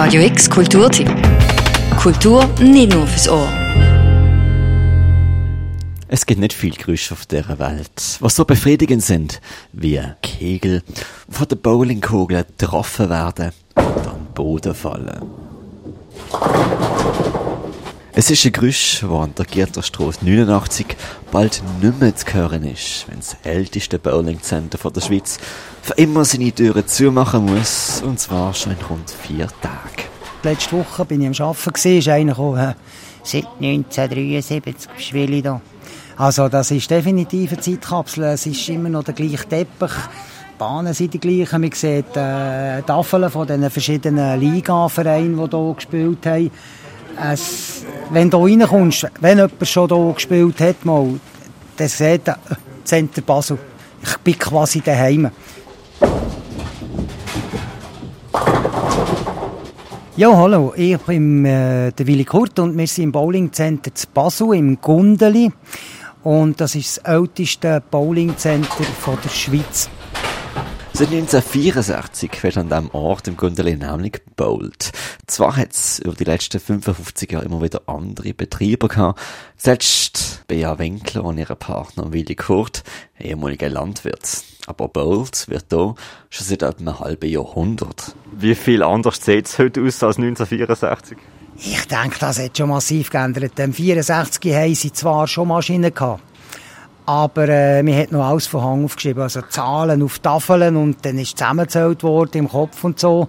Radio X Kulturtipp. Kultur nicht nur fürs Ohr. Es gibt nicht viel Geräusche auf dieser Welt, was so befriedigend sind wie Kegel, von der Bowlingkugel getroffen werden und am Boden fallen. Es ist ein Geräusch, das an der Gierterstrasse 89 bald nicht mehr zu hören ist, wenn das älteste Bowlingcenter der Schweiz für immer seine Türen zumachen muss, und zwar schon in rund vier Tagen. Letzte Woche bin ich am Arbeiten, ist einer gekommen, äh, seit 1973 spiele ich da. Also das ist definitiv eine Zeitkapsel, es ist immer noch der gleiche Teppich, die Bahnen sind die gleichen, man sieht äh, Tafeln von den verschiedenen Ligavereinen, die hier gespielt haben. Es, wenn du reinkommst, wenn jemand schon hier gespielt hat, mal, dann sieht er, äh, Center Basel. Ich bin quasi daheim. Ja, hallo, ich bin äh, der Willi Kurt und wir sind im Bowlingcenter zu Basel, im Gundeli. Und das ist das älteste Bowlingcenter der Schweiz. Seit 1964 wird an diesem Ort im Gundeli nämlich gebowlt. Zwar hat es über die letzten 55 Jahre immer wieder andere Betreiber gehabt. Zuletzt Bea Winkler und ihre Partner Willi Kurt, ehemaliger Landwirt. Aber bowlt wird hier schon seit einem halben Jahrhundert. Wie viel anders sieht es heute aus als 1964? Ich denke, das hat schon massiv geändert. Im 64 haben sie zwar schon Maschinen gehabt, aber äh, mir hat noch alles von Hang aufgeschrieben, also Zahlen auf Tafeln und dann ist zusammengezählt worden im Kopf und so.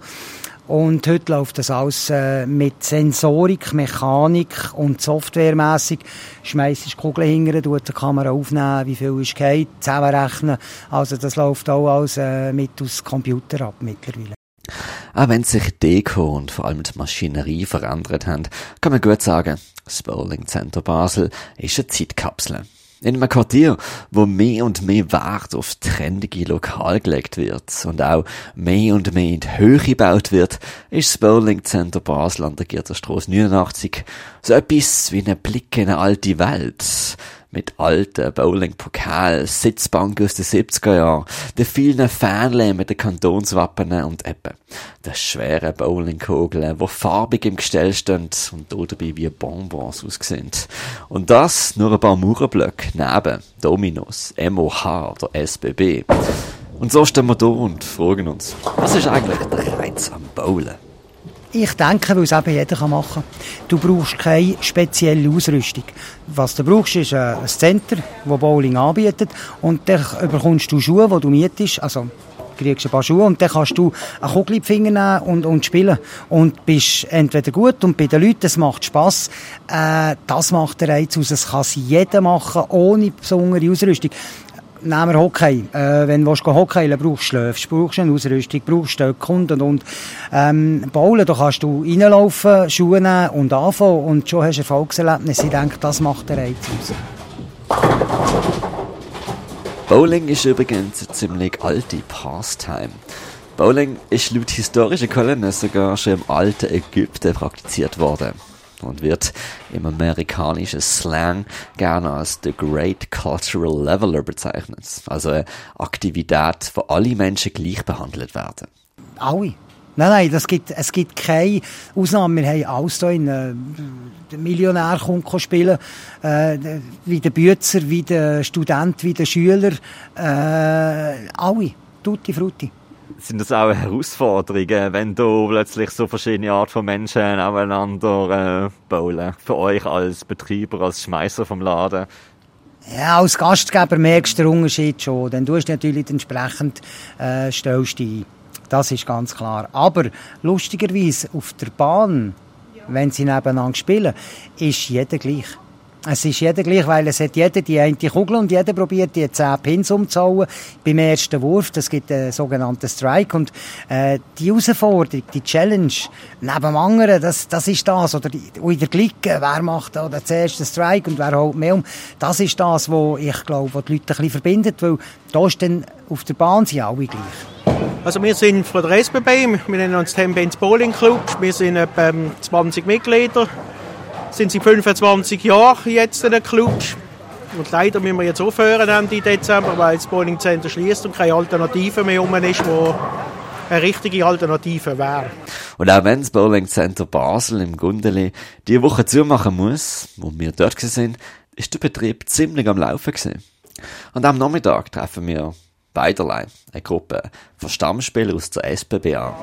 Und heute läuft das alles äh, mit Sensorik, Mechanik und Softwaremässig. Schmeißt die Kugel hinterher, tut die Kamera aufnehmen, wie viel ist geht, zusammenrechnen. Also das läuft auch alles äh, mit aus Computer ab mittlerweile. Auch wenn sich Deko und vor allem die Maschinerie verändert haben, kann man gut sagen, das Bowling Center Basel ist eine Zeitkapsel. In einem Quartier, wo mehr und mehr Wert auf trendige Lokal gelegt wird und auch mehr und mehr in die Höhe gebaut wird, ist das Bowling Center Basel an der Gierterstrasse 89 so etwas wie ein Blick in eine alte Welt mit alten Bowling-Pokal, Sitzbank aus den 70er Jahren, den vielen Fähnchen mit den Kantonswappen und eben den schweren Bowlingkugeln, die farbig im Gestell stehen und dabei wie Bonbons aussehen. Und das nur ein paar Mauerblöcke neben Dominos, MOH oder SBB. Und so stehen wir da und fragen uns, was ist eigentlich der Reiz am Bowlen? Ich denke, weil es eben jeder machen kann. Du brauchst keine spezielle Ausrüstung. Was du brauchst, ist ein Center, das Bowling anbietet. Und dann bekommst du Schuhe, die du mietest. Also, kriegst ein paar Schuhe und dann kannst du eine Kugel in die Finger nehmen und, und spielen. Und bist entweder gut und bei den Leuten, es macht Spass. Äh, das macht der Reiz aus. Es kann sie jeder machen, ohne besondere Ausrüstung. Nehmen wir Hockey. Äh, wenn du Hockey brauchst du Schläfst, brauchst du eine Ausrüstung, brauchst Stöcke und, und, und. Ähm, Bowlen, da kannst du reinlaufen, Schuhe nehmen und anfangen und schon hast du Erfolgserlebnis. Ich denke, das macht den Reiz aus. Bowling ist übrigens eine ziemlich alte Pastime. Bowling ist laut historischen Quellen sogar schon im alten Ägypten praktiziert worden und wird im amerikanischen Slang gerne als The Great Cultural Leveler bezeichnet. Also eine Aktivität, wo alle Menschen gleich behandelt werden. Alle? Nein, nein, das gibt, es gibt keine Ausnahme. Wir haben alles hier in, äh, der Millionär kommt spielen, äh, wie der Bützer, wie der Student, wie der Schüler, äh, alle, tutti frutti sind das auch Herausforderungen, wenn du plötzlich so verschiedene Art von Menschen aufeinander äh, bowlen? Für euch als Betreiber, als Schmeißer vom Laden? Ja, als Gastgeber merkst du den Unterschied schon. Denn du hast natürlich entsprechend äh, stellst dich Das ist ganz klar. Aber lustigerweise auf der Bahn, wenn sie nebeneinander spielen, ist jeder gleich. Es ist jeder gleich, weil es hat jeder die eine Kugel und jeder probiert die 10 Pins umzuhauen beim ersten Wurf. Das gibt einen sogenannten Strike und äh, die Herausforderung, die Challenge neben dem anderen, das, das ist das. Oder die, in der Glicke, wer macht da den ersten Strike und wer holt mehr um. Das ist das, was ich glaube, was die Leute ein bisschen verbindet, weil da ist dann auf der Bahn sind alle gleich. Also wir sind von der SBB, wir nennen uns Tembenz Bowling Club, wir sind etwa 20 Mitglieder sind sie 25 Jahre jetzt in der Club. Und leider müssen wir jetzt aufhören Ende Dezember, weil das Bowling Center schließt und keine Alternative mehr um ist, wo eine richtige Alternative wäre. Und auch wenn das Bowling Center Basel im Gundeli die Woche zumachen muss, wo wir dort sind, ist der Betrieb ziemlich am Laufen gewesen. Und am Nachmittag treffen wir beiderlei eine Gruppe von Stammspielern aus der SBB an.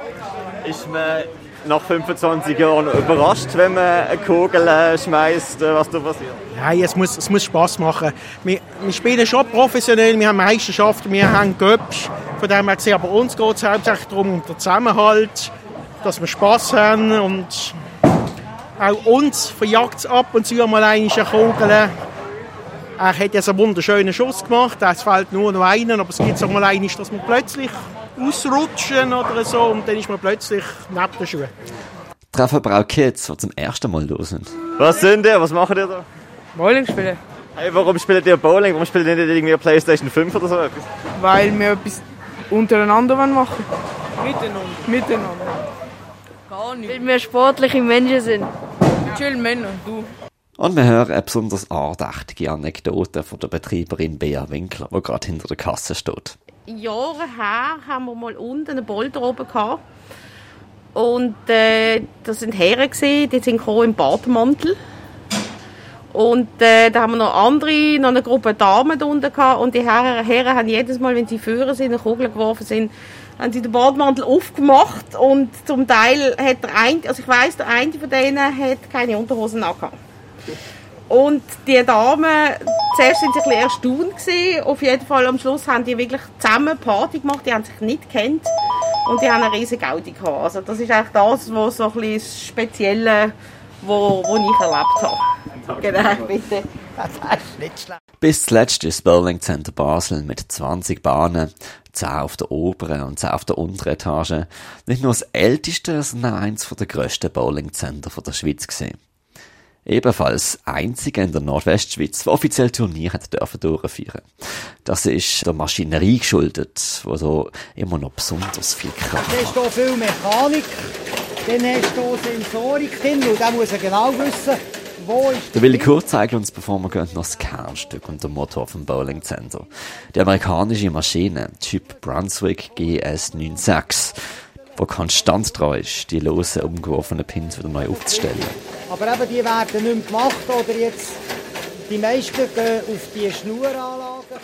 Ist man nach 25 Jahren überrascht, wenn man eine Kugel äh, schmeißt, äh, was da passiert? Nein, es muss, es muss Spass machen. Wir, wir spielen schon professionell, wir haben Meisterschaften, wir haben Göps. Von dem her aber uns geht es hauptsächlich darum, um den Zusammenhalt, dass wir Spass haben und auch uns verjagt es ab und zu mal eine Kugel. Er hat jetzt einen wunderschönen Schuss gemacht, es fällt nur noch einen, aber es gibt auch mal einen, dass man plötzlich ausrutschen oder so und dann ist man plötzlich neben den Schuhen. Treffen aber auch Kids, die zum ersten Mal los sind. Was sind ihr? Was macht ihr da? Bowling spielen. Hey, warum spielt ihr Bowling? Warum spielt ihr nicht irgendwie Playstation 5 oder so etwas? Weil wir etwas untereinander machen wollen. Miteinander. Miteinander. Gar nicht. Weil wir sportliche Menschen sind. Chill Männer, du. Und wir hören eine besonders andächtige Anekdote von der Betreiberin Bea Winkler, die gerade hinter der Kasse steht. Jahre her haben wir mal unten einen Boulder oben gehabt. Und äh, das sind Herren gesehen, die sind im Badmantel. Und äh, da haben wir noch andere, noch eine Gruppe Damen da unten gehabt. Und die Herren, Herren haben jedes Mal, wenn sie führen sind, eine Kugel geworfen sind, haben sie den Badmantel aufgemacht. Und zum Teil hat der eine, also ich weiss, der eine von denen hat keine Unterhosen angehabt. Und die Damen, zuerst sind sie ein bisschen erstaunt gewesen. Auf jeden Fall am Schluss haben die wirklich zusammen Party gemacht. Die haben sich nicht kennt und die haben eine riesige Gaudi gehabt. Also das ist eigentlich das, was so ein bisschen das Spezielle, wo, wo ich erlebt habe. Genau, bitte. Das ist nicht schlecht. Bis zuletzt ist das Bowling Center Basel mit 20 Bahnen, 10 auf der oberen und 10 auf der unteren Etage, nicht nur das älteste, sondern auch eins der grössten Bowling Center der Schweiz gesehen. Ebenfalls einzige in der Nordwestschweiz, das offiziell Turnier hat dürfen durchführen. Das ist der Maschinerie geschuldet, wo so immer noch besonders viel Kraft hast du hier viel Mechanik, dann hast du hier Sensorik drin und dann muss er genau wissen, wo ist Der Willi Kurz zeigt uns, bevor wir gehen, noch das Kernstück und den Motor vom Bowling Center. Die amerikanische Maschine, Typ Brunswick GS96, wo konstant dran ist, die losen umgeworfenen Pins wieder neu aufzustellen. Aber eben, die werden nicht mehr gemacht oder jetzt, die meisten gehen auf die Schnuranlagen.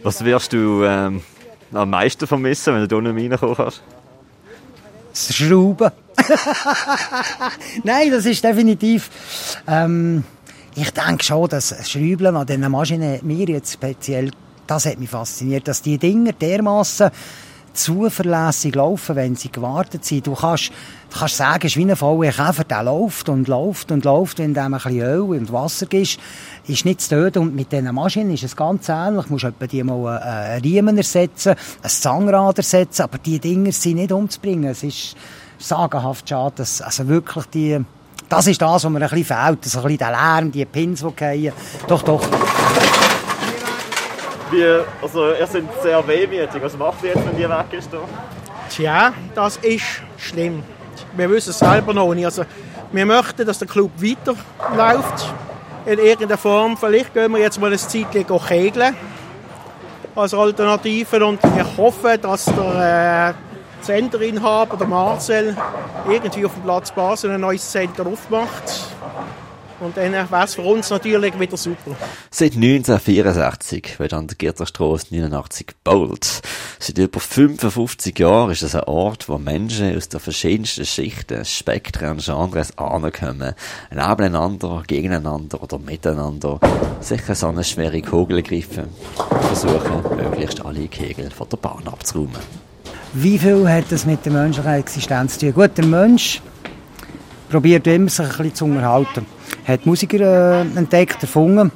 die Was wirst du ähm, am meisten vermissen, wenn du mehr reinkommen kannst? Das Schrauben. Nein, das ist definitiv. Ähm, ich denke schon, dass das Schrauben an diesen Maschinen mir jetzt speziell, das hat mich fasziniert, dass die Dinger dermaßen zuverlässig laufen, wenn sie gewartet sind. Du kannst, du kannst sagen, es ist wie ein VW Käfer, der läuft und läuft und läuft, wenn ihm ein bisschen Öl und Wasser gibst, ist nicht zu töten. Und mit diesen Maschinen ist es ganz ähnlich. Du musst etwa die mal äh, einen Riemen ersetzen, ein Zangrad ersetzen, aber die Dinger sind nicht umzubringen. Es ist sagenhaft schade, dass, also wirklich die, das ist das, was mir ein bisschen fehlt. So ein bisschen der Lärm, die Pins, die fallen. Doch, doch. Wie, also, ihr seid sehr wehmütig. Was macht ihr jetzt, wenn die weg ist? Da? Tja, das ist schlimm. Wir wissen es selber noch nicht. Also, wir möchten, dass der Club weiterläuft. In irgendeiner Form. Vielleicht gehen wir jetzt mal ein Zeitchen kegeln. Als Alternative. Und ich hoffe, dass der äh, Centerinhaber, der Marcel, irgendwie auf dem Platz Basel ein neues Center aufmacht. Und dann wäre es für uns natürlich wieder super. Seit 1964 wird an der Gierterstrasse 89 bowlt. Seit über 55 Jahren ist es ein Ort, wo Menschen aus den verschiedensten Schichten, Spektren und Genres ankommen, nebeneinander, gegeneinander oder miteinander sich eine so eine schwere Kugel greifen und versuchen, möglichst alle Kegel von der Bahn abzuräumen. Wie viel hat das mit der menschlichen Existenz zu tun? Gut, der Mensch probiert immer, sich ein bisschen zu unterhalten. Hat Musiker äh, entdeckt, erfunden,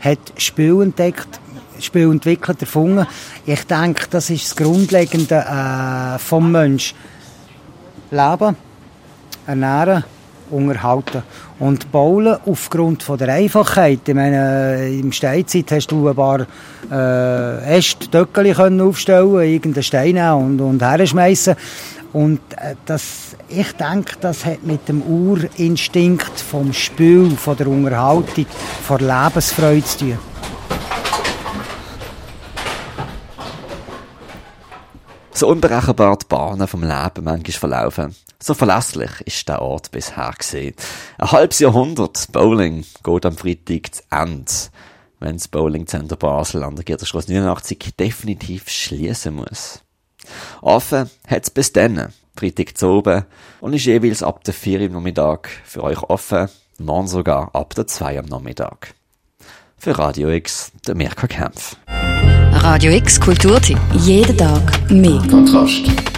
hat Spiel entdeckt, Spiel entwickelt, erfunden. Ich denke, das ist das Grundlegende äh, vom Mensch. Leben, ernähren, unterhalten. Und bauen aufgrund von der Einfachheit. Ich meine, im Steinzeit hast du ein paar äh, Äste, Töckeli können aufstellen, irgendeinen Stein und, und herschmeißen. Und äh, das, ich denke, das hat mit dem Urinstinkt vom Spiel, von der Unterhaltung, von der Lebensfreude zu tun. So unberechenbar die Bahnen vom Leben manchmal verlaufen. So verlässlich ist der Ort bisher gesehen. Ein halbes Jahrhundert Bowling geht am Freitag zu Ende, wenn das Bowling Center Basel an der Gierterstrasse 89 definitiv schließen muss. Offen hat's bis dann, Freitag zu oben, und ist jeweils ab der 4 Uhr Nachmittag für euch offen, morgen sogar ab der 2 am Nachmittag. Für Radio X, der Mirko Kempf. Radio X Kulturtipp. Jeden Tag mehr. Kontrast.